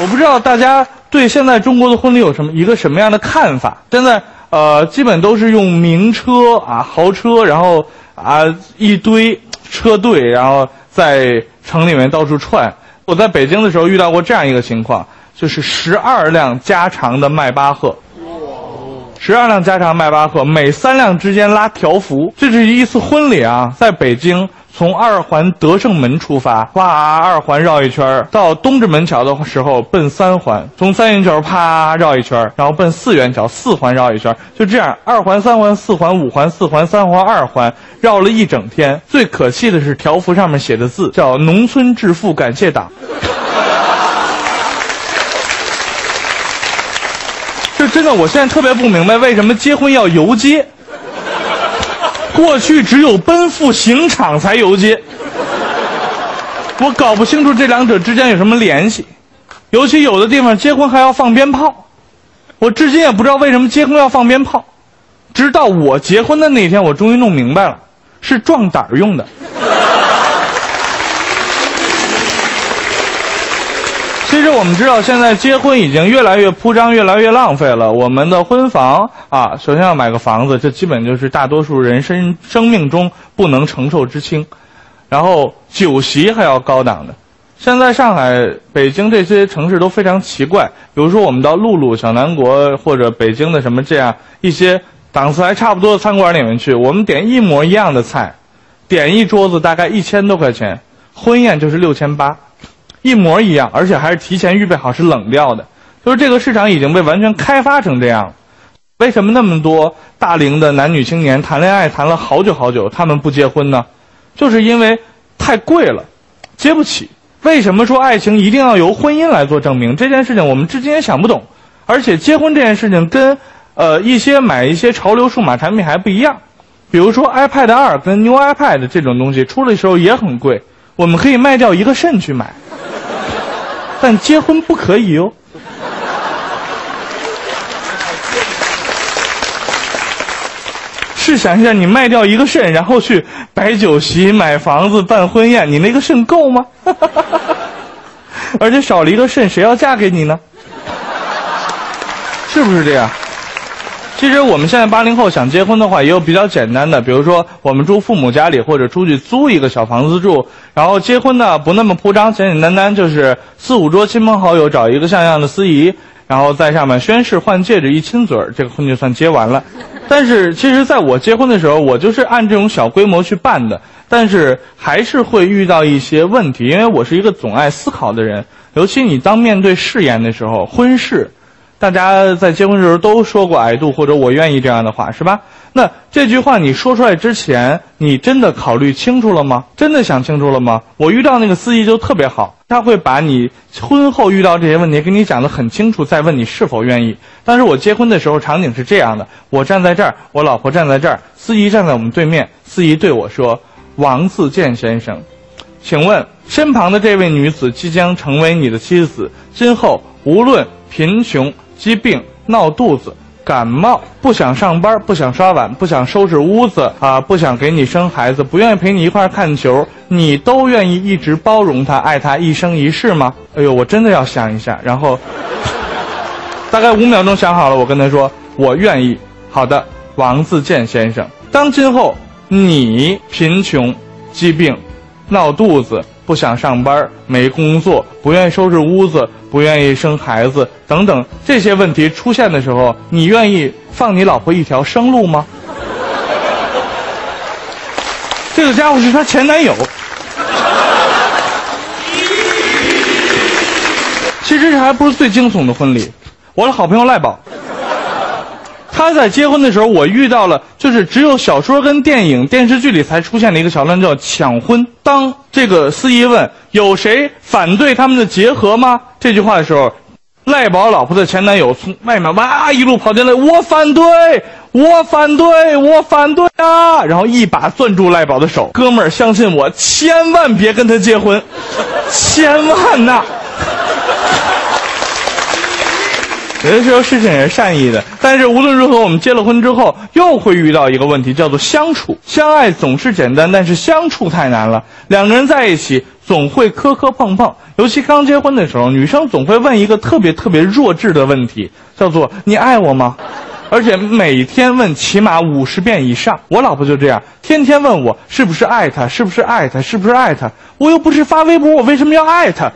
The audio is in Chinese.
我不知道大家对现在中国的婚礼有什么一个什么样的看法？现在呃，基本都是用名车啊、豪车，然后啊一堆车队，然后在城里面到处串。我在北京的时候遇到过这样一个情况，就是十二辆加长的迈巴赫。十二辆加长迈巴赫，每三辆之间拉条幅。这是一次婚礼啊，在北京从二环德胜门出发，哇，二环绕一圈到东直门桥的时候奔三环，从三元桥啪绕一圈然后奔四元桥，四环绕一圈就这样，二环、三环、四环、五环、四环、三环、二环绕了一整天。最可气的是条幅上面写的字叫“农村致富感谢党”。真的，我现在特别不明白为什么结婚要游街。过去只有奔赴刑场才游街，我搞不清楚这两者之间有什么联系。尤其有的地方结婚还要放鞭炮，我至今也不知道为什么结婚要放鞭炮。直到我结婚的那天，我终于弄明白了，是壮胆用的。其实我们知道，现在结婚已经越来越铺张，越来越浪费了。我们的婚房啊，首先要买个房子，这基本就是大多数人生生命中不能承受之轻。然后酒席还要高档的。现在上海、北京这些城市都非常奇怪，比如说我们到露露、小南国或者北京的什么这样一些档次还差不多的餐馆里面去，我们点一模一样的菜，点一桌子大概一千多块钱，婚宴就是六千八。一模一样，而且还是提前预备好是冷掉的。就是这个市场已经被完全开发成这样了。为什么那么多大龄的男女青年谈恋爱谈了好久好久，他们不结婚呢？就是因为太贵了，结不起。为什么说爱情一定要由婚姻来做证明？这件事情我们至今也想不懂。而且结婚这件事情跟呃一些买一些潮流数码产品还不一样。比如说 iPad 二跟 New iPad 这种东西出来的时候也很贵，我们可以卖掉一个肾去买。但结婚不可以哦。试想一下，你卖掉一个肾，然后去摆酒席、买房子、办婚宴，你那个肾够吗？而且少了一个肾，谁要嫁给你呢？是不是这样？其实我们现在八零后想结婚的话，也有比较简单的，比如说我们住父母家里，或者出去租一个小房子住。然后结婚呢，不那么铺张，简简单单，就是四五桌亲朋好友，找一个像样的司仪，然后在上面宣誓、换戒指、一亲嘴儿，这个婚就算结完了。但是其实在我结婚的时候，我就是按这种小规模去办的，但是还是会遇到一些问题，因为我是一个总爱思考的人，尤其你当面对誓言的时候，婚事。大家在结婚的时候都说过 “I do” 或者“我愿意”这样的话，是吧？那这句话你说出来之前，你真的考虑清楚了吗？真的想清楚了吗？我遇到那个司仪就特别好，他会把你婚后遇到这些问题给你讲得很清楚，再问你是否愿意。但是我结婚的时候场景是这样的：我站在这儿，我老婆站在这儿，司仪站在我们对面，司仪对我说：“王自健先生，请问身旁的这位女子即将成为你的妻子，今后无论贫穷。”疾病、闹肚子、感冒，不想上班，不想刷碗，不想收拾屋子啊，不想给你生孩子，不愿意陪你一块看球，你都愿意一直包容他，爱他一生一世吗？哎呦，我真的要想一下。然后，大概五秒钟想好了，我跟他说，我愿意。好的，王自健先生，当今后你贫穷、疾病、闹肚子。不想上班，没工作，不愿意收拾屋子，不愿意生孩子，等等这些问题出现的时候，你愿意放你老婆一条生路吗？这个家伙是她前男友。其实这还不是最惊悚的婚礼，我的好朋友赖宝。他在结婚的时候，我遇到了，就是只有小说跟电影、电视剧里才出现的一个桥段，叫抢婚。当这个司仪问有谁反对他们的结合吗？这句话的时候，赖宝老婆的前男友从外面哇一路跑进来，我反对，我反对，我反对啊！然后一把攥住赖宝的手，哥们儿，相信我，千万别跟他结婚，千万呐！有的时候事情也是善意的，但是无论如何，我们结了婚之后又会遇到一个问题，叫做相处。相爱总是简单，但是相处太难了。两个人在一起，总会磕磕碰碰，尤其刚结婚的时候，女生总会问一个特别特别弱智的问题，叫做“你爱我吗？”而且每天问起码五十遍以上。我老婆就这样，天天问我是不是爱他，是不是爱他，是不是爱他。我又不是发微博，我为什么要爱他？